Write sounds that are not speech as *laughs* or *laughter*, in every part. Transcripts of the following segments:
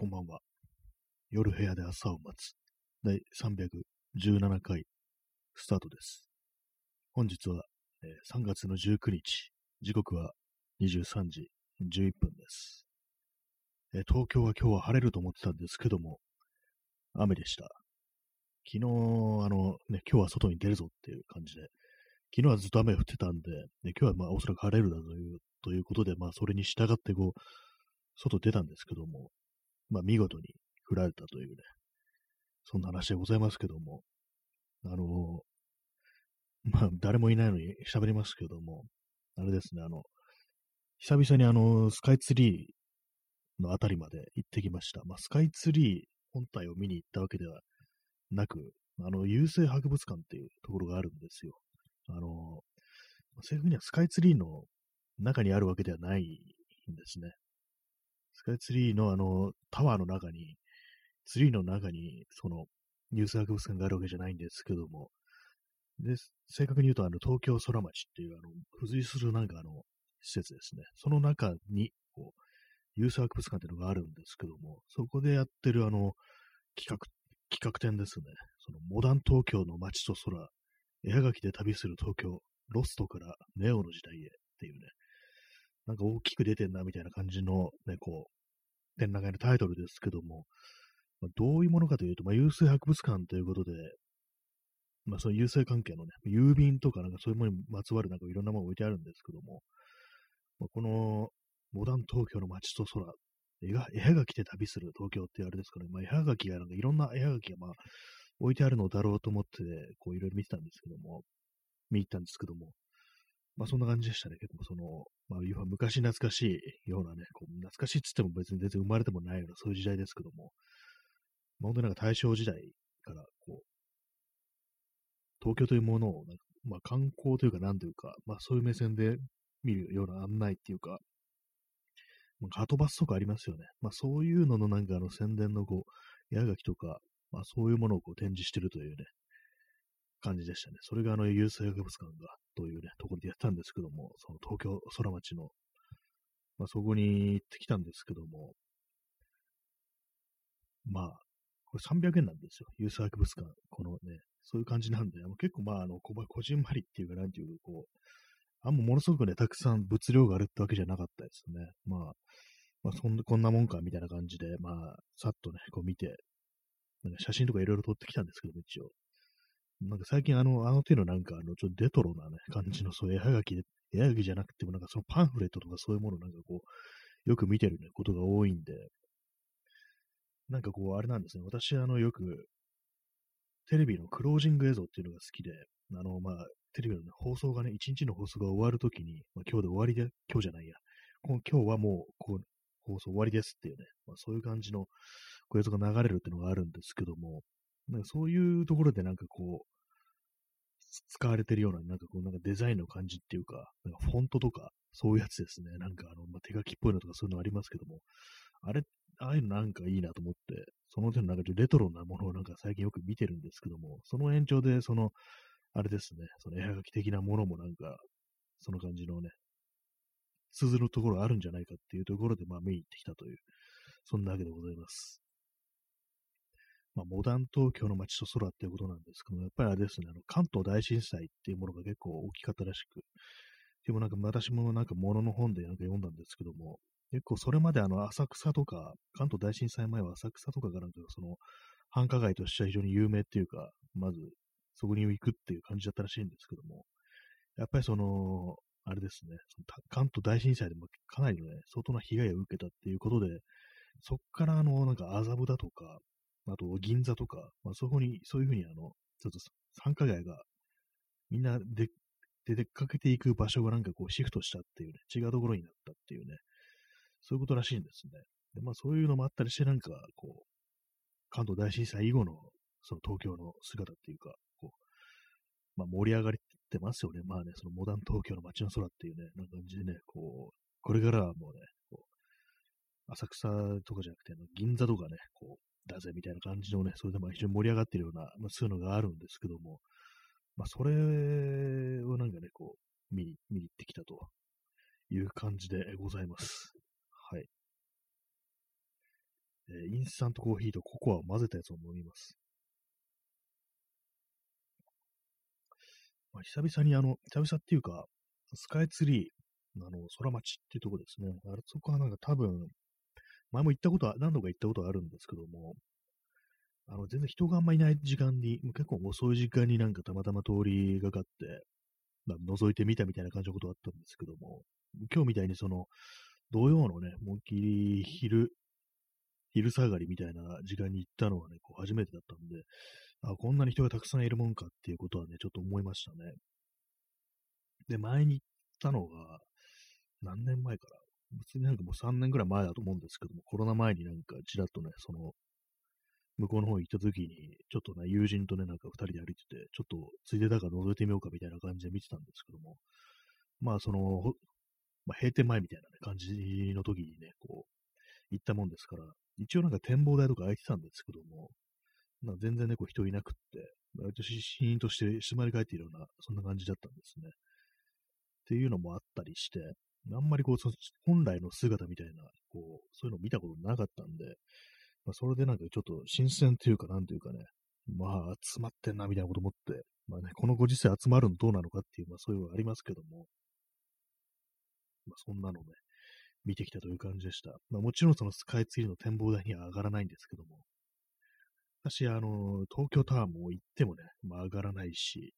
こんばんは。夜部屋で朝を待つ。第317回スタートです。本日は、えー3月の19日。時刻は23時11分です、えー東京は今日は晴れると思ってたんですけども、雨でした。昨日、あの、ね、今日は外に出るぞっていう感じで、昨日はずっと雨降ってたんで、ね今日はまあおそらく晴れるだというということで、まあそれに従ってこう、外出たんですけども、まあ見事に降られたというね、そんな話でございますけども、あのまあ誰もいないのに喋りますけども、あれですね、あの、久々にあの、スカイツリーのあたりまで行ってきました。まあスカイツリー本体を見に行ったわけではなく、あの、郵政博物館っていうところがあるんですよ。あの、正確にはスカイツリーの中にあるわけではないんですね。スカイツリーのあの、タワーの中に、ツリーの中に、その、ニュース博物館があるわけじゃないんですけども、で、正確に言うと、あの、東京空町っていう、あの、付随するなんかあの、施設ですね。その中に、こう、ユース博物館っていうのがあるんですけども、そこでやってるあの、企画、企画展ですね。その、モダン東京の街と空、絵はがきで旅する東京、ロストからネオの時代へっていうね、なんか大きく出てんなみたいな感じのね、こう、展覧会のタイトルですけども、まあ、どういうものかというと、まあ、郵政博物館ということで、まあ、そういう郵政関係のね、郵便とかなんかそういうものにまつわるなんかいろんなもの置いてあるんですけども、まあ、この、モダン東京の街と空、絵が絵はがきで旅する東京ってあれですかね、まあ、絵はがきがなんかいろんな絵はがきがまあ置いてあるのだろうと思って、こういろいろ見てたんですけども、見に行ったんですけども、まあそんな感じでしたね。結構その、まあ要は昔懐かしいようなね、こう懐かしいっつっても別に全然生まれてもないようなそういう時代ですけども、まあ、本当になんか大正時代からこう、東京というものを、まあ観光というかなんというか、まあそういう目線で見るような案内っていうか、なんか後バスとかありますよね。まあそういうののなんかあの宣伝のこう、絵はがきとか、まあそういうものをこう展示してるというね、感じでしたね。それがあの、ユース博物館が、というね、ところでやったんですけども、その東京空町の、まあそこに行ってきたんですけども、まあ、これ300円なんですよ。ユース博物館。このね、そういう感じなんで、結構まあ、あの、ここじんまりっていうか、なんていうか、こう、あんまものすごくね、たくさん物量があるってわけじゃなかったですね。まあ、まあ、そんな、こんなもんか、みたいな感じで、まあ、さっとね、こう見て、なんか写真とかいろいろ撮ってきたんですけども、一応。なんか最近あの、あの手のなんかあの、ちょっとレトロなね、感じのそう絵はがきで、絵はがきじゃなくてもなんかそのパンフレットとかそういうものなんかこう、よく見てるね、ことが多いんで、なんかこう、あれなんですね。私あの、よく、テレビのクロージング映像っていうのが好きで、あの、まあ、テレビの、ね、放送がね、一日の放送が終わるときに、まあ、今日で終わりで、今日じゃないや、今日はもう、こう、放送終わりですっていうね、まあ、そういう感じのこう映像が流れるっていうのがあるんですけども、なんかそういうところでなんかこう、使われてるような、なんかこう、なんかデザインの感じっていうか、なんかフォントとか、そういうやつですね。なんかあの、まあ、手書きっぽいのとかそういうのありますけども、あれ、ああいうのなんかいいなと思って、その手のなんかレトロなものをなんか最近よく見てるんですけども、その延長で、その、あれですね、その絵はがき的なものもなんか、その感じのね、通ずるところあるんじゃないかっていうところで、まあ見に行ってきたという、そんなわけでございます。まあ、モダン東京の街と空っていうことなんですけども、やっぱりあれですね、あの関東大震災っていうものが結構大きかったらしく、でもなんか私もなんか物の本でなんか読んだんですけども、結構それまであの浅草とか、関東大震災前は浅草とかがなんかその繁華街としては非常に有名っていうか、まずそこに行くっていう感じだったらしいんですけども、やっぱりその、あれですね、その関東大震災でもかなりのね、相当な被害を受けたっていうことで、そっからあの、なんか麻布だとか、あと銀座とか、まあ、そこに、そういうふうにあの、ちょっと繁華街がみんなでで出かけていく場所がなんかこうシフトしたっていうね、違うところになったっていうね、そういうことらしいんですね。で、まあそういうのもあったりして、なんかこう、関東大震災以後のその東京の姿っていうか、こう、まあ盛り上がってますよね。まあね、そのモダン東京の街の空っていうね、な感じでね、こう、これからはもうね、こう浅草とかじゃなくて、銀座とかね、こう、だぜみたいな感じのね、それでも非常に盛り上がってるような、まあ、そういうのがあるんですけども、まあ、それをなんかね、こう、見に、見に行ってきたという感じでございます。はい。えー、インスタントコーヒーとココアを混ぜたやつを飲みます。まあ、久々にあの、久々っていうか、スカイツリー、あの、空町っていうとこですね。あ、そこはなんか多分、前も行ったことは、何度か行ったことはあるんですけども、あの、全然人があんまいない時間に、結構遅い時間になんかたまたま通りがかって、まあ、覗いてみたみたいな感じのことがあったんですけども、今日みたいにその、土曜のね、もうきり昼、昼下がりみたいな時間に行ったのはね、こう初めてだったんで、あ、こんなに人がたくさんいるもんかっていうことはね、ちょっと思いましたね。で、前に行ったのが、何年前から別になんかもう3年ぐらい前だと思うんですけども、コロナ前になんかちらっとね、その、向こうの方行った時に、ちょっとね、友人とね、なんか二人で歩いてて、ちょっとついでだから覗いてみようかみたいな感じで見てたんですけども、まあその、まあ、閉店前みたいな、ね、感じの時にね、こう、行ったもんですから、一応なんか展望台とか空いてたんですけども、まあ、全然ね、こう人いなくって、割とシーンとして静まり返っているような、そんな感じだったんですね。っていうのもあったりして、あんまりこう、本来の姿みたいな、こう、そういうのを見たことなかったんで、まあ、それでなんかちょっと新鮮というか、なんというかね、まあ、集まってんな、みたいなこと思って、まあね、このご時世集まるのどうなのかっていう、まあそういうのがありますけども、まあそんなのね、見てきたという感じでした。まあもちろんそのスカイツリーの展望台には上がらないんですけども、私、あの、東京タワーも行ってもね、まあ上がらないし、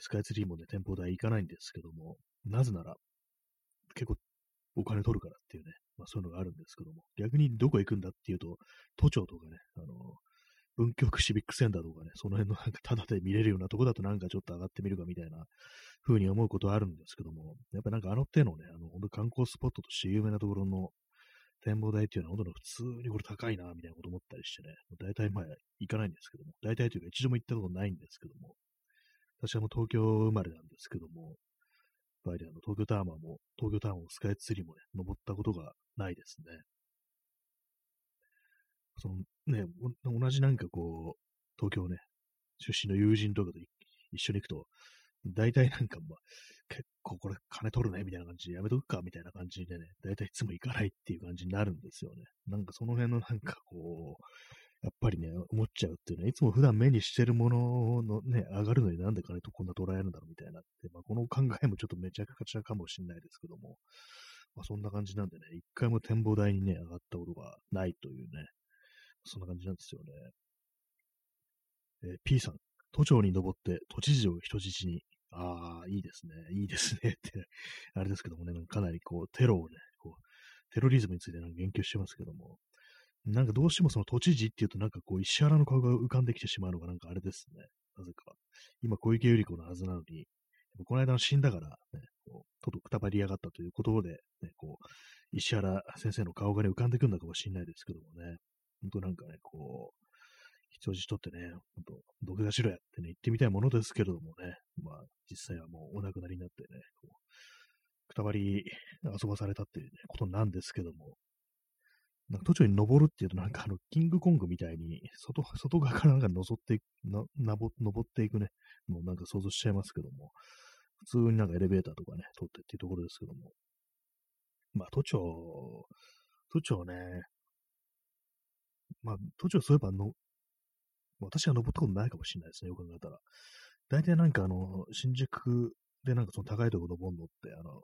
スカイツリーもね、展望台行かないんですけども、なぜなら、結構お金取るからっていうね、まあそういうのがあるんですけども、逆にどこ行くんだっていうと、都庁とかね、あの、文京区シビックセンターとかね、その辺の *laughs* なんかタダで見れるようなとこだとなんかちょっと上がってみるかみたいな風に思うことはあるんですけども、やっぱなんかあの手のね、あの、本当観光スポットとして有名なところの展望台っていうのは本当に普通にこれ高いな、みたいなこと思ったりしてね、大体前行かないんですけども、大体というか一度も行ったことないんですけども、私はもう東京生まれなんですけども、ぱりあの東京タワーも、東京タワーもスカイツリーもね、登ったことがないですね。そのね、同じなんかこう、東京ね、出身の友人とかと一緒に行くと、大体なんかまあ、結構これ金取るね、みたいな感じでやめとくか、みたいな感じでね、大体いつも行かないっていう感じになるんですよね。なんかその辺のなんかこう、やっぱりね、思っちゃうっていうのは、いつも普段目にしてるもののね、上がるのになんで金とこんな捉えるんだろうみたいなって、まあ、この考えもちょっとめちゃくちゃかもしれないですけども、まあ、そんな感じなんでね、一回も展望台にね、上がったことがないというね、そんな感じなんですよね。えー、P さん、都庁に登って都知事を人質に、ああ、いいですね、いいですね。ってあれですけどもね、かなりこう、テロをね、こう、テロリズムについてなんか言及してますけども、なんかどうしてもその都知事っていうとなんかこう石原の顔が浮かんできてしまうのがなんかあれですね。なぜか。今小池百合子のはずなのに、この間の死んだから、ね、こう、ととくたばりやがったということで、ね、こう、石原先生の顔がね、浮かんでくるのかもしれないですけどもね。本当なんかね、こう、人質取ってね、本当毒出しろやってね、言ってみたいものですけれどもね、まあ、実際はもうお亡くなりになってね、こうくたばり遊ばされたっていう、ね、ことなんですけども、なんか途中に登るっていうと、なんかあの、キングコングみたいに、外、*laughs* 外側からなんか覗っていく、な、ぼ、登っていくね、もうなんか想像しちゃいますけども、普通になんかエレベーターとかね、通ってっていうところですけども。まあ、都庁、都庁ね、まあ、都庁そういえばの、私は登ったことないかもしれないですね、よく考えたら。大体なんかあの、新宿でなんかその高いところ登るのって、あの、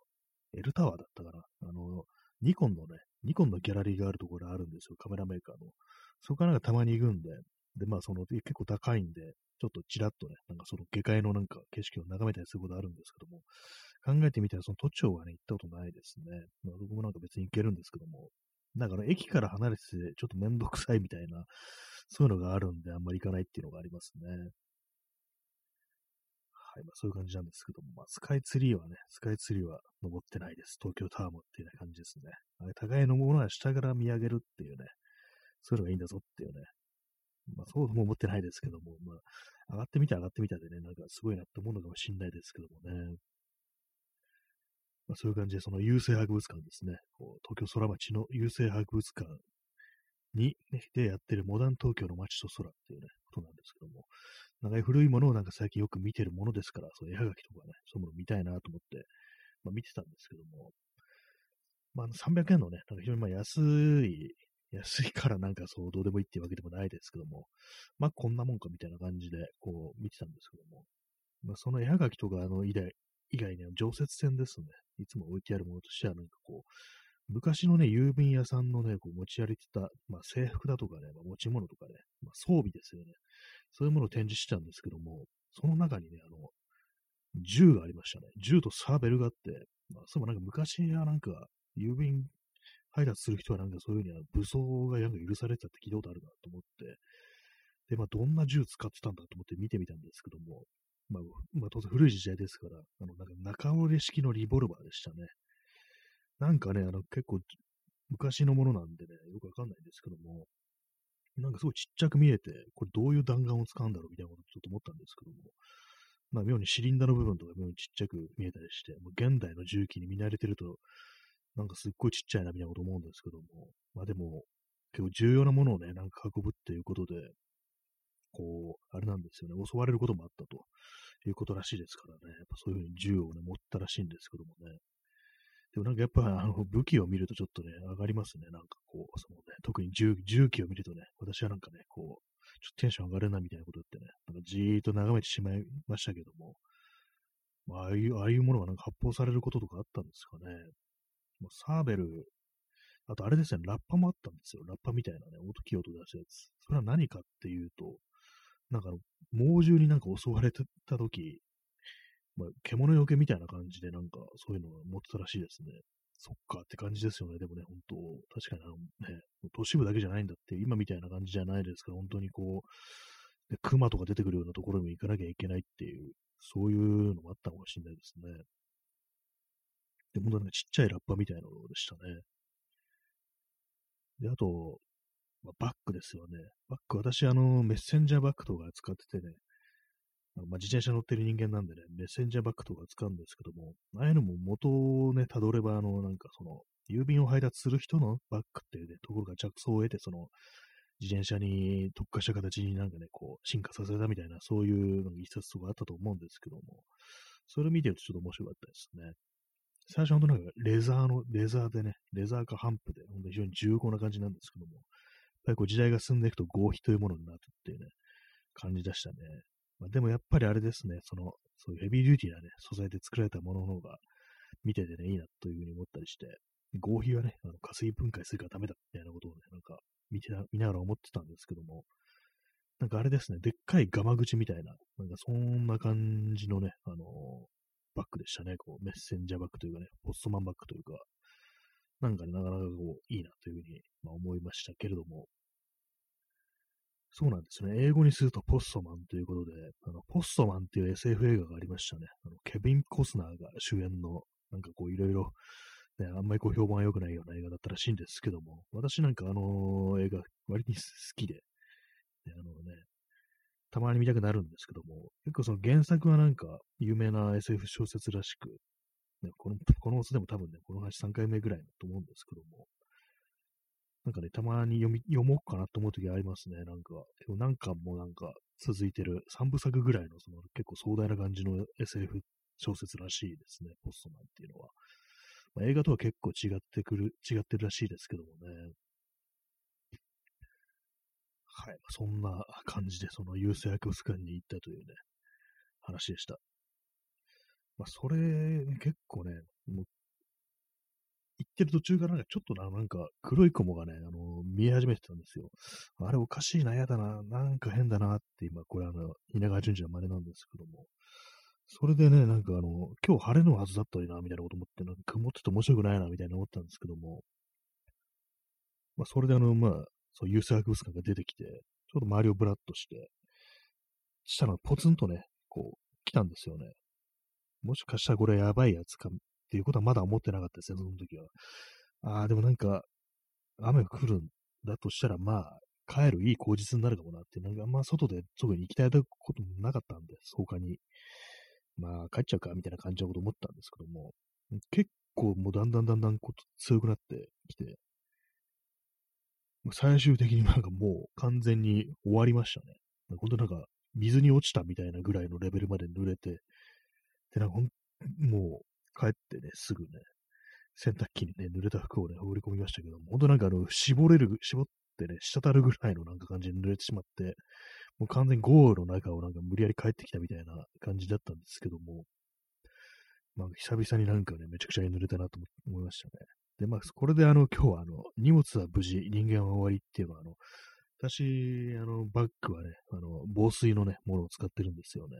エルタワーだったかな。あの、ニコンのね、ニコンのギャラリーがあるところあるんですよ、カメラメーカーの。そこからなんかたまに行くんで、で、まあその結構高いんで、ちょっとちらっとね、なんかその下界のなんか景色を眺めたりすることあるんですけども、考えてみたらその都庁はね、行ったことないですね。まあ僕もなんか別に行けるんですけども、だから駅から離れててちょっとめんどくさいみたいな、そういうのがあるんであんまり行かないっていうのがありますね。はい、まあ、そういう感じなんですけども、まあ、スカイツリーはね、スカイツリーは登ってないです。東京タワーもっていう感じですね。あれ、互いのものは下から見上げるっていうね、そういうのがいいんだぞっていうね。まあ、そうも思ってないですけども、まあ、上がってみて上がってみたでね、なんかすごいなって思うのかもしれないですけどもね。まあ、そういう感じで、その郵政博物館ですね。こう東京空町の郵政博物館に、ね、でやってるモダン東京の街と空っていうね、ことなんですけども、長い古いものをなんか最近よく見てるものですから、そう絵はがきとかね、そういうもの見たいなと思って、まあ、見てたんですけども、まあ、300円のね、なんか非常にまあ安い、安いからなんかそう、どうでもいいっていうわけでもないですけども、まあこんなもんかみたいな感じで、こう見てたんですけども、まあその絵はがきとかあの以外以外には常設線ですね。いつも置いてあるものとしてはなんかこう、昔のね、郵便屋さんのね、こう持ち歩いてた、まあ、制服だとかね、まあ、持ち物とかね、まあ、装備ですよね。そういうものを展示してたんですけども、その中にね、あの、銃がありましたね。銃とサーベルがあって、まあ、そういえばなんか昔はなんか、郵便配達する人はなんかそういうふうには武装がなんか許されてたって聞いたことあるなと思って、で、まあ、どんな銃使ってたんだと思って見てみたんですけども、まあ、まあ、当然古い時代ですから、あの、なんか中折れ式のリボルバーでしたね。なんかね、あの、結構昔のものなんでね、よくわかんないんですけども、なんかすごいちっちゃく見えて、これどういう弾丸を使うんだろうみたいなことちょっと思ったんですけども、まあ妙にシリンダーの部分とか妙にちっちゃく見えたりして、もう現代の重機に見慣れてると、なんかすっごいちっちゃいなみたいなこと思うんですけども、まあでも、結構重要なものをね、なんか運ぶっていうことで、こう、あれなんですよね、襲われることもあったということらしいですからね、やっぱそういうふうに銃をね、持ったらしいんですけどもね。でもなんかやっぱあの武器を見るとちょっとね、上がりますね。なんかこう、そのね、特に銃銃器を見るとね、私はなんかね、こう、ちょっとテンション上がるなみたいなこと言ってね、なんかじーっと眺めてしまいましたけども、まあ、ああいう、ああいうものがなんか発砲されることとかあったんですかね。まあ、サーベル、あとあれですね、ラッパもあったんですよ。ラッパみたいなね、音キー音出したやつ。それは何かっていうと、なんか猛獣になんか襲われてた時、まあ、獣よけみたいな感じでなんかそういうのを持ってたらしいですね。そっかって感じですよね。でもね、本当確かにあのね、都市部だけじゃないんだって、今みたいな感じじゃないですから、本当にこう、で熊とか出てくるようなところにも行かなきゃいけないっていう、そういうのもあったかもしれないですね。で、本当なんかちっちゃいラッパみたいなのでしたね。で、あと、まあ、バッグですよね。バッグ、私、あの、メッセンジャーバッグとか使っててね、まあ、自転車乗ってる人間なんでね、メッセンジャーバッグとか使うんですけども、ああいうのも元をね、辿れば、あの、なんかその、郵便を配達する人のバッグっていうね、ところが着想を得て、その、自転車に特化した形になんかね、こう、進化させたみたいな、そういうの一冊とかあったと思うんですけども、それを見てるとちょっと面白かったですね。最初本当なんかレザーの、レザーでね、レザーかハンプで、本当に非常に重厚な感じなんですけども、やっぱりこう時代が進んでいくと合皮というものになってっていうね、感じでしたね。まあ、でもやっぱりあれですね、その、そういうヘビーデューティーなね、素材で作られたものの方が見ててね、いいなというふうに思ったりして、合皮はね、あの加水分解するからダメだみたいなことをね、なんか見て見ながら思ってたんですけども、なんかあれですね、でっかいガマ口みたいな、なんかそんな感じのね、あのー、バッグでしたね。こう、メッセンジャーバッグというかね、ポストマンバッグというか、なんかね、なかなかこう、いいなというふうに、まあ、思いましたけれども、そうなんですね。英語にするとポストマンということで、あのポストマンっていう SF 映画がありましたね。あのケビン・コスナーが主演の、なんかこういろいろ、ね、あんまりこう評判良くないような映画だったらしいんですけども、私なんかあの映画割に好きで、ね、あのね、たまに見たくなるんですけども、結構その原作はなんか有名な SF 小説らしく、ね、この、このでも多分ね、この話3回目ぐらいだと思うんですけども、なんかね、たまに読み、読もうかなと思うときありますね。なんか、何巻もうなんか続いてる3部作ぐらいのその結構壮大な感じの SF 小説らしいですね。ポストマンっていうのは。まあ、映画とは結構違ってくる、違ってるらしいですけどもね。はい。そんな感じで、その優勢博物館に行ったというね、話でした。まあ、それ、結構ね、もうてる途中からなんかちょっとな、なんか黒い雲がね、あの、見え始めてたんですよ。あれおかしいな、やだな、なんか変だなって今、これあの、稲川淳二の真似なんですけども。それでね、なんかあの、今日晴れのはずだったのにな、みたいなこと思って、なんか曇ってて面白くないな、みたいな思ったんですけども。まあ、それであの、まあ、そう、優勢博物館が出てきて、ちょっと周りをブラッとして、したらポツンとね、こう、来たんですよね。もしかしたらこれやばいやつかっていうことはまだ思ってなかったですね、その時は。ああ、でもなんか、雨が降るんだとしたら、まあ、帰るいい口実になるかもなって、なんかまあ外で外に行きたいこともなかったんで、他に。まあ、帰っちゃうか、みたいな感じのこと思ったんですけども、結構もうだんだんだんだんこと強くなってきて、最終的になんかもう完全に終わりましたね。本当なんか水に落ちたみたいなぐらいのレベルまで濡れて、で、なんかもう帰ってね、すぐね、洗濯機にね、濡れた服をね、放り込みましたけども、本当なんかあの、絞れる、絞ってね、滴るぐらいのなんか感じに濡れてしまって、もう完全に豪雨の中をなんか無理やり帰ってきたみたいな感じだったんですけども、まあ、久々になんかね、めちゃくちゃ濡れたなと思いましたね。で、まあ、これであの、今日はあの、荷物は無事、人間は終わりっていうのは、あの、私、あの、バッグはね、あの、防水のね、ものを使ってるんですよね。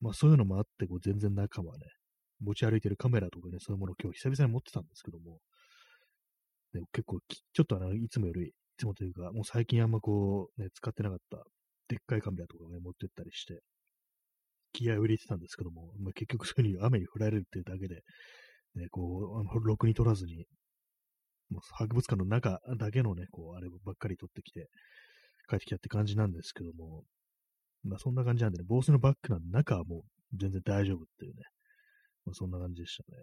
まあ、そういうのもあって、こう、全然中はね、持ち歩いてるカメラとかね、そういうものを今日久々に持ってたんですけども、で結構ちょっとあの、いつもより、いつもというか、もう最近あんまこう、ね、使ってなかった、でっかいカメラとかをね、持ってったりして、気合を入れてたんですけども、まあ、結局そういう風に雨に降られるっていうだけで、ね、こう、あの、ろくに取らずに、もう博物館の中だけのね、こう、あればっかり取ってきて、帰ってきたって感じなんですけども、まあそんな感じなんでね、防水のバッグなんで中はもう全然大丈夫っていうね、まあそんな感じでしたね。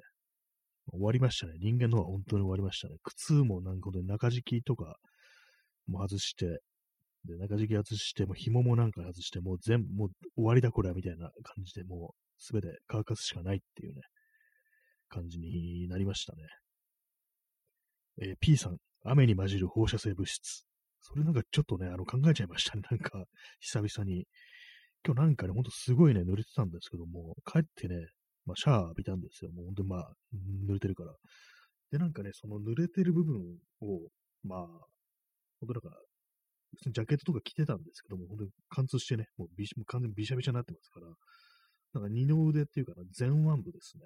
終わりましたね。人間のは本当に終わりましたね。靴もなんか中敷きとかも外して、で、中敷き外して、も紐もなんか外して、もう全部、もう終わりだこれはみたいな感じで、もうすべて乾かすしかないっていうね、感じになりましたね。えー、P さん、雨に混じる放射性物質。それなんかちょっとね、あの考えちゃいましたね。なんか、久々に。今日なんかね、ほんとすごいね、濡れてたんですけども、帰ってね、まあ、シャワー浴びたんですよ。もうほんとまあ、濡れてるから。で、なんかね、その濡れてる部分を、まあ、ほんとなんか、ジャケットとか着てたんですけども、本当に貫通してね、もうびしもう完全にびしゃびしゃになってますから、なんか二の腕っていうかな、前腕部ですね。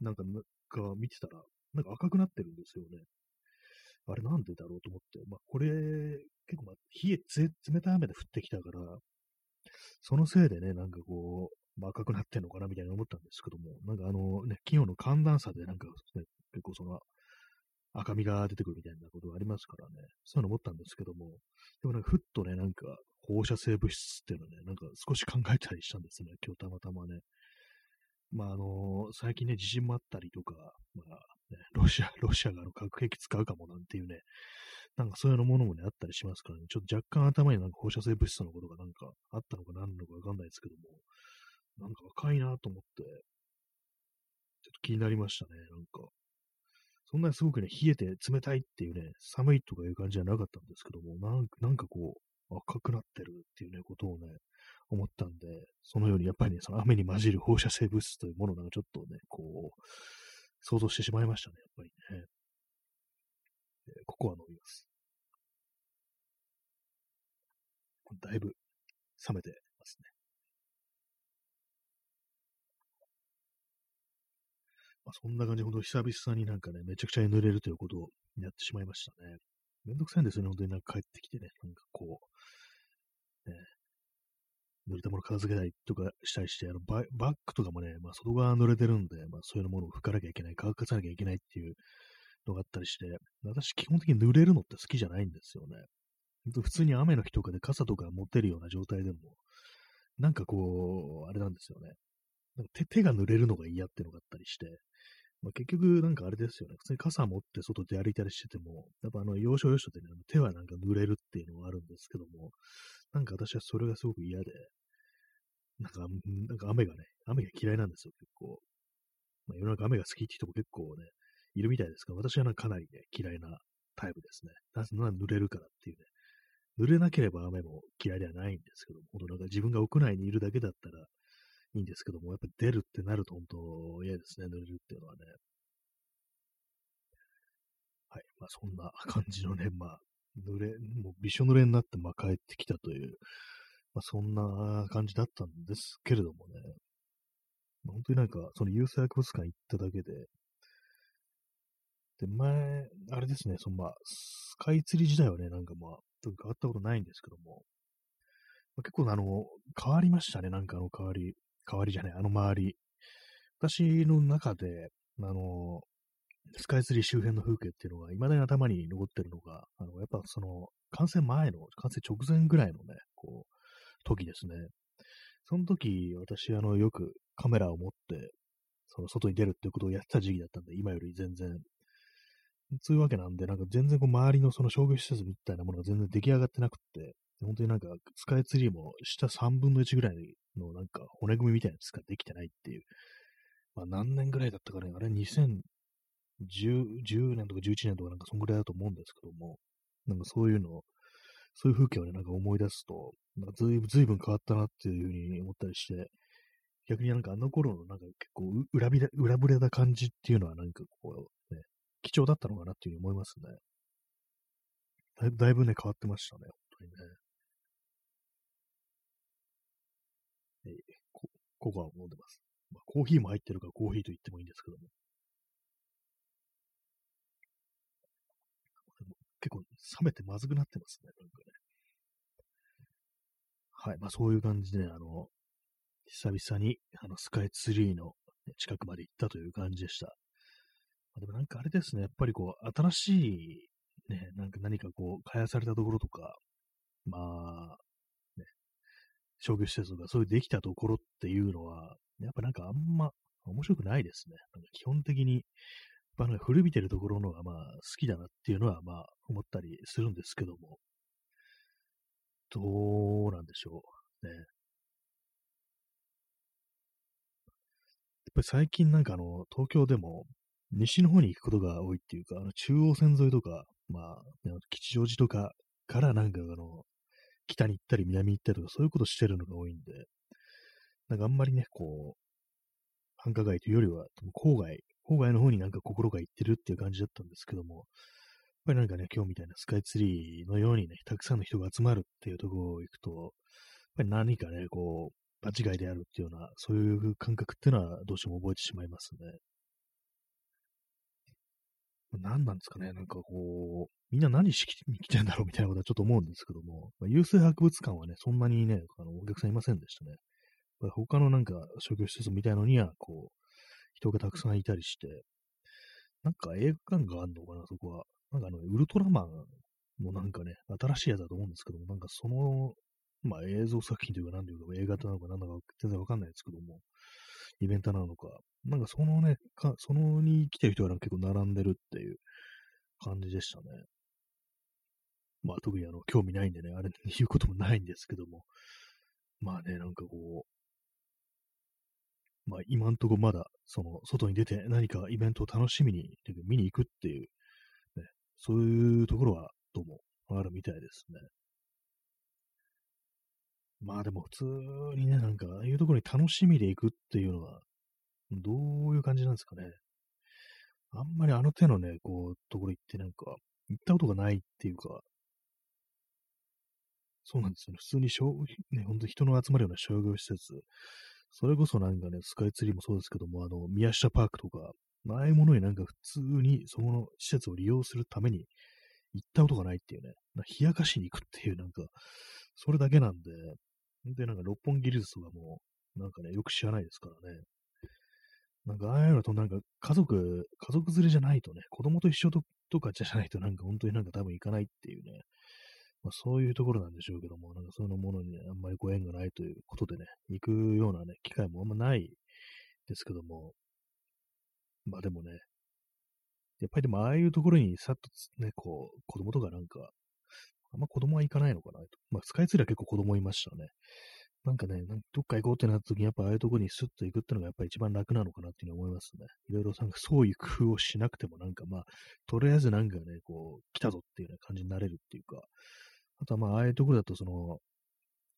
なんか、なんか見てたら、なんか赤くなってるんですよね。あれなんでだろうと思って、まあ、これ、結構、まあ、冷え、冷たい雨で降ってきたから、そのせいでね、なんかこう、まあ、赤くなってんのかなみたいに思ったんですけども、なんかあのね、気温の寒暖差でなんか、ね、結構その赤みが出てくるみたいなことがありますからね、そういうの思ったんですけども、でもなんかふっとね、なんか放射性物質っていうのね、なんか少し考えたりしたんですね、今日たまたまね。まああの最近ね、地震もあったりとか、まあね、ロシア、*laughs* ロシアがあの核兵器使うかもなんていうね、なんかそういうものもね、あったりしますからね、ちょっと若干頭になんか放射性物質のことがなんかあったのか何なのかわかんないですけども、なんか若いなと思って、ちょっと気になりましたね、なんか。そんなにすごくね、冷えて冷たいっていうね、寒いとかいう感じじゃなかったんですけども、なんなんかこう、赤くなってるっていうね、ことをね、思ったんで、そのようにやっぱりね、その雨に混じる放射性物質というものがちょっとね、こう、想像してしまいましたね、やっぱりね。えー、ココア飲みます。だいぶ冷めてますね。まあ、そんな感じで、ほんと久々になんかね、めちゃくちゃ濡れるということをやってしまいましたね。めんどくさいんですよね、本当になんか帰ってきてね、なんかこう、ね、濡れたもの片付けたりとかしたりして、あのババッグとかもね、まあ、外側濡れてるんで、まあ、そういうものを拭かなきゃいけない、乾かさなきゃいけないっていうのがあったりして、私基本的に濡れるのって好きじゃないんですよね。普通に雨の日とかで傘とか持てるような状態でも、なんかこう、あれなんですよね。なんか手手が濡れるのが嫌っていうのがあったりして、まあ、結局、なんかあれですよね。普通に傘持って外で歩いたりしてても、やっぱあの、要所要所でね、手はなんか濡れるっていうのがあるんですけども、なんか私はそれがすごく嫌で、なんか、なんか雨がね、雨が嫌いなんですよ、結構。まあ、世の中雨が好きって人も結構ね、いるみたいですが、私はかかなりね、嫌いなタイプですね。なぜなら濡れるからっていうね。濡れなければ雨も嫌いではないんですけども、本当なんか自分が屋内にいるだけだったら、いいんですけども、やっぱ出るってなると本当嫌ですね、濡れるっていうのはね。はい。まあそんな感じのね、*laughs* まあ、濡れ、もうびしょ濡れになってまあ帰ってきたという、まあそんな感じだったんですけれどもね。本当になんか、そのユース博物館行っただけで、で、前、あれですね、そのまあ、スカイツリー時代はね、なんかまあ、変わったことないんですけども、まあ、結構あの、変わりましたね、なんかあの変わり。代わりじゃない、あの周り。私の中で、あの、スカイツリー周辺の風景っていうのが、未だに頭に残ってるのが、あの、やっぱその、完成前の、完成直前ぐらいのね、こう、時ですね。その時、私、あの、よくカメラを持って、その外に出るっていうことをやってた時期だったんで、今より全然。そういうわけなんで、なんか全然こう周りのその商業施設みたいなものが全然出来上がってなくって、本当になんかスカイツリーも下3分の1ぐらいのなんか骨組みみたいなやつができてないっていう。まあ何年ぐらいだったかね。あれ2010 10年とか11年とかなんかそんぐらいだと思うんですけども、なんかそういうの、そういう風景をね、なんか思い出すと、なんかずいぶん、ずいぶん変わったなっていうふうに思ったりして、逆になんかあの頃のなんか結構裏びれ、裏ぶれた感じっていうのはなんかこう、ね、貴重だったのかなっていうふうに思いますね。だいぶね、変わってましたね、本当にね。えー、ココアを飲んでます。まあ、コーヒーも入ってるからコーヒーと言ってもいいんですけども。結構冷めてまずくなってますね、なんかね。はい。まあそういう感じで、あの、久々にあのスカイツリーの近くまで行ったという感じでした。まあ、でもなんかあれですね、やっぱりこう、新しい、ね、なんか何かこう、開発されたところとか、まあ、商業施設とかそういうできたところっていうのは、やっぱなんかあんま面白くないですね。なんか基本的に、やっぱ古びてるところのがまあ好きだなっていうのはまあ思ったりするんですけども、どうなんでしょう。ね。やっぱり最近なんかあの、東京でも西の方に行くことが多いっていうか、あの中央線沿いとか、まあ、吉祥寺とかからなんかあの、北に行ったり南に行ったりとか、そういうことしてるのが多いんで、なんかあんまりね、こう、繁華街というよりは、郊外、郊外の方になんか心が行ってるっていう感じだったんですけども、やっぱりなんかね、今日みたいなスカイツリーのようにね、たくさんの人が集まるっていうところを行くと、やっぱり何かね、こう、間違いであるっていうような、そういう感覚っていうのはどうしても覚えてしまいますね。何なんですかね、なんかこう、みんな何しに *laughs* 来てんだろうみたいなことはちょっと思うんですけども、まあ、有数博物館はね、そんなにね、あのお客さんいませんでしたね。他のなんか商業施設みたいのには、こう、人がたくさんいたりして、なんか映画館があるのかな、そこは。なんかあの、ウルトラマンのなんかね、新しいやつだと思うんですけども、なんかそのまあ映像作品というか何というか映画なのか何だか全然わかんないですけども、イベントなのか、なんかそのね、かそのに来てる人が結構並んでるっていう感じでしたね。まあ特にあの、興味ないんでね、あれ言うこともないんですけども、まあね、なんかこう、まあ今んとこまだ、その、外に出て何かイベントを楽しみに、見に行くっていう、ね、そういうところはどうもあるみたいですね。まあでも普通にね、なんか、ああいうところに楽しみで行くっていうのは、どういう感じなんですかね。あんまりあの手のね、こう、ところ行ってなんか、行ったことがないっていうか、そうなんですよね。普通に商、ね、ほんと人の集まるような商業施設、それこそなんかね、スカイツリーもそうですけども、あの、宮下パークとか、ああいうものになんか普通にその施設を利用するために行ったことがないっていうね、冷やかしに行くっていうなんか、それだけなんで、で、なんか六本木技術とかも、なんかね、よく知らないですからね。なんかああいうのとなんか家族、家族連れじゃないとね、子供と一緒ととかじゃないとなんか本当になんか多分行かないっていうね、まあそういうところなんでしょうけども、なんかそういうものにね、あんまりご縁がないということでね、行くようなね、機会もあんまないですけども、まあでもね、やっぱりでもああいうところにさっとね、こう、子供とかなんか、あんま子供は行かないのかなと。まあ、スカイツリーは結構子供いましたね。なんかね、どっか行こうってなった時に、やっぱああいうとこにスッと行くってのがやっぱり一番楽なのかなっていうふうに思いますね。いろいろなんかそういう工夫をしなくてもなんかまあ、とりあえずなんかね、こう、来たぞっていうような感じになれるっていうか、あとはまあ、ああいうところだとその、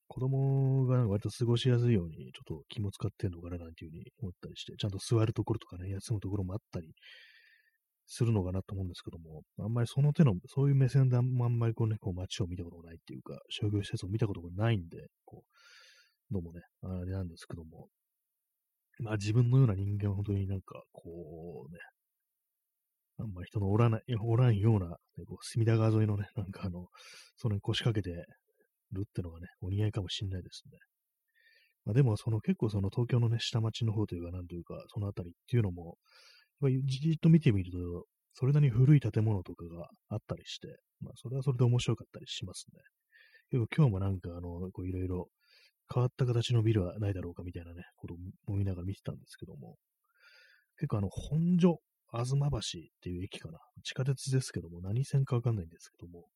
子供が割と過ごしやすいように、ちょっと気も使ってんのかななんていうふうに思ったりして、ちゃんと座るところとかね、休むところもあったりするのかなと思うんですけども、あんまりその手の、そういう目線であんまりこうね、こう街を見たことがないっていうか、商業施設を見たことがないんで、こう、どうもね、あれなんですけども、まあ自分のような人間は本当になんか、こうね、あんまり人のおらない、おらんような、ね、こう隅田川沿いのね、なんかあの、それに腰掛けてるってのがね、お似合いかもしんないですね。まあでも、その結構その東京のね、下町の方というか、なんというか、そのあたりっていうのも、じっと見てみると、それなりに古い建物とかがあったりして、まあ、それはそれで面白かったりしますね。今日もなんか、あの、いろいろ変わった形のビルはないだろうかみたいなね、ことを思いながら見てたんですけども、結構あの、本所、吾妻橋っていう駅かな。地下鉄ですけども、何線かわかんないんですけども、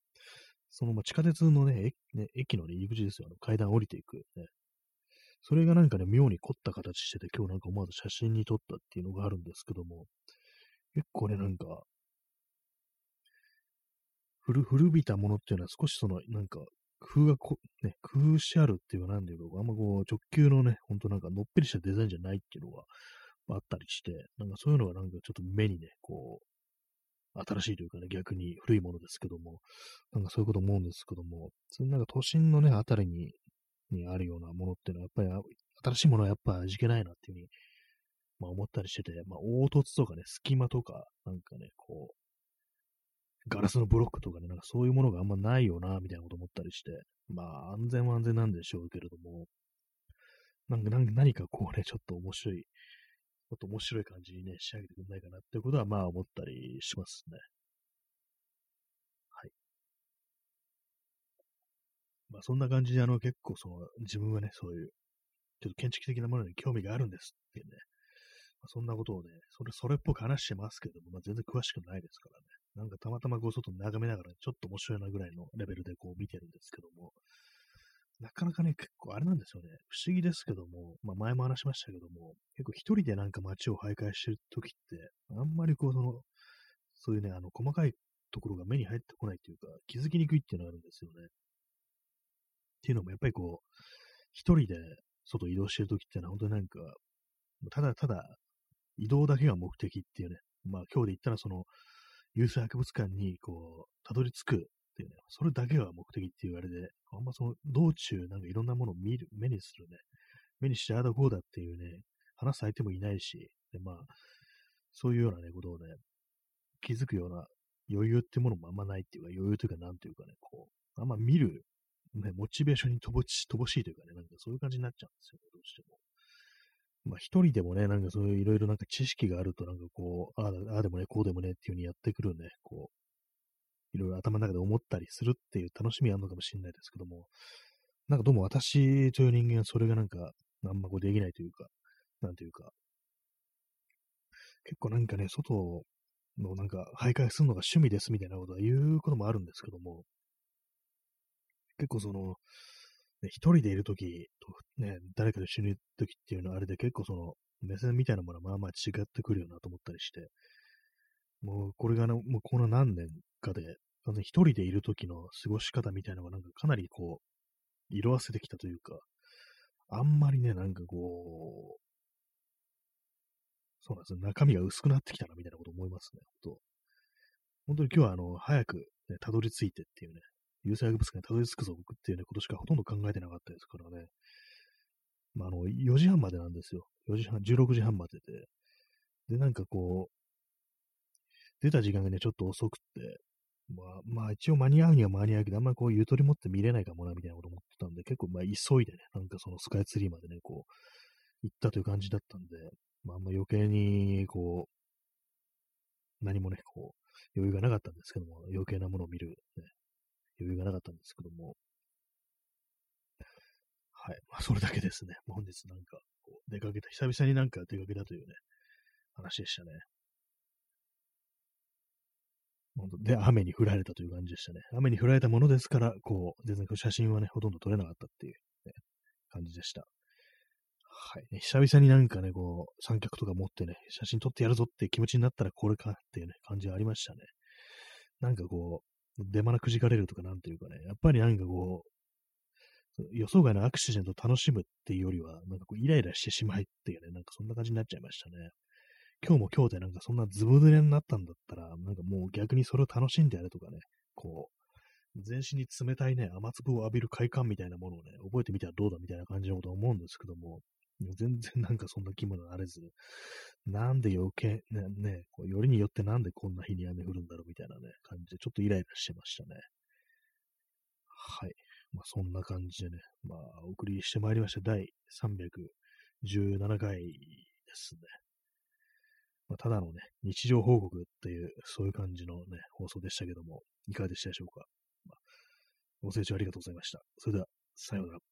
そのま地下鉄のね、駅ね駅の、入り口ですよ。あの階段降りていく、ね、それがなんかね、妙に凝った形してて、今日なんか思わず写真に撮ったっていうのがあるんですけども、結構ね、なんか、古、古びたものっていうのは少しその、なんか、工夫がこ、ね、工夫してあるっていうか、なんていうか、あんまこう、直球のね、ほんとなんか、のっぺりしたデザインじゃないっていうのがあったりして、なんかそういうのがなんかちょっと目にね、こう、新しいというかね、逆に古いものですけども、なんかそういうこと思うんですけども、そのなんか都心のね、あたりに、にあるようなものっていうのは、やっぱり新しいものはやっぱ味気ないなっていうふうに、まあ思ったりしてて、まあ凹凸とかね、隙間とか、なんかね、こう、ガラスのブロックとかね、なんかそういうものがあんまないよな、みたいなこと思ったりして、まあ安全は安全なんでしょうけれども、なんか何かこうね、ちょっと面白い、ちょっと面白い感じにね、仕上げてくんないかなっていうことはまあ思ったりしますね。はい。まあそんな感じであの結構その自分はね、そういうちょっと建築的なものに興味があるんですっていうね、まあ、そんなことをね、それ、それっぽく話してますけども、まあ、全然詳しくないですからね。なんかたまたまこう外眺めながら、ちょっと面白いなぐらいのレベルでこう見てるんですけども、なかなかね、結構あれなんですよね。不思議ですけども、まあ前も話しましたけども、結構一人でなんか街を徘徊してる時って、あんまりこうその、そういうね、あの、細かいところが目に入ってこないっていうか、気づきにくいっていうのがあるんですよね。っていうのもやっぱりこう、一人で外移動してる時ってのは本当になんか、ただただ移動だけが目的っていうね、まあ今日で言ったらその、有数博物館にこう、たどり着くっていうね、それだけが目的って言われて、あんまその道中なんかいろんなものを見る、目にするね、目にしてああだこうだっていうね、話す相手もいないし、でまあ、そういうようなね、ことをね、気づくような余裕ってものもあんまないっていうか、余裕というかなんていうかね、こう、あんま見る、ね、モチベーションに乏し乏しいというかね、なんかそういう感じになっちゃうんですよ、どうしても。まあ一人でもね、なんかそういういろいろなんか知識があるとなんかこう、ああでもね、こうでもねっていう風にやってくるね、こう、いろいろ頭の中で思ったりするっていう楽しみあるのかもしれないですけども、なんかどうも私という人間はそれがなんか、あんまこうできないというか、なんていうか、結構なんかね、外のなんか徘徊するのが趣味ですみたいなことは言うこともあるんですけども、結構その、ね、一人でいるときと、ね、誰かと一緒にいるときっていうのはあれで結構その、目線みたいなものはまあまあ違ってくるよなと思ったりして、もうこれがね、もうこの何年かで、一人でいるときの過ごし方みたいなのがなんかかなりこう、色あせてきたというか、あんまりね、なんかこう、そうなんですね、中身が薄くなってきたなみたいなこと思いますね、本当。本当に今日はあの、早くね、たどり着いてっていうね、有性博物館にたどり着くぞ、僕っていうね、ことしかほとんど考えてなかったですからね。まあ、あの、4時半までなんですよ。4時半、16時半までで。で、なんかこう、出た時間がね、ちょっと遅くって、まあ、まあ、一応間に合うには間に合うけど、あんまりこう、ゆとり持って見れないかもな、みたいなこと思ってたんで、結構、まあ、急いでね、なんかそのスカイツリーまでね、こう、行ったという感じだったんで、まあ、あんま余計に、こう、何もね、こう、余裕がなかったんですけども、余計なものを見る、ね、余裕がなかったんですけども、はい。まあ、それだけですね。本日なんか、こう出かけた、久々になんか出かけたというね、話でしたね。本当で、雨に降られたという感じでしたね。雨に降られたものですから、こう、全然写真はね、ほとんど撮れなかったっていう、ね、感じでした。はい、ね。久々になんかね、こう、三脚とか持ってね、写真撮ってやるぞって気持ちになったらこれかっていうね、感じがありましたね。なんかこうう、出花くじかれるとかなんていうかね、やっぱりなんかこう、予想外のアクシデントを楽しむっていうよりは、なんかこうイライラしてしまいっていうね、なんかそんな感じになっちゃいましたね。今日も今日でなんかそんなズブ濡れになったんだったら、なんかもう逆にそれを楽しんでやるとかね、こう、全身に冷たいね、雨粒を浴びる快感みたいなものをね、覚えてみたらどうだみたいな感じのことは思うんですけども、全然なんかそんな気もなれず、なんで余計、ね、ね、こうよりによってなんでこんな日に雨降るんだろうみたいなね、感じでちょっとイライラしてましたね。はい。まあそんな感じでね、まあお送りしてまいりました第317回ですね。まあ、ただのね、日常報告っていう、そういう感じのね、放送でしたけども、いかがでしたでしょうか。まあ、ご清聴ありがとうございました。それでは、さようなら。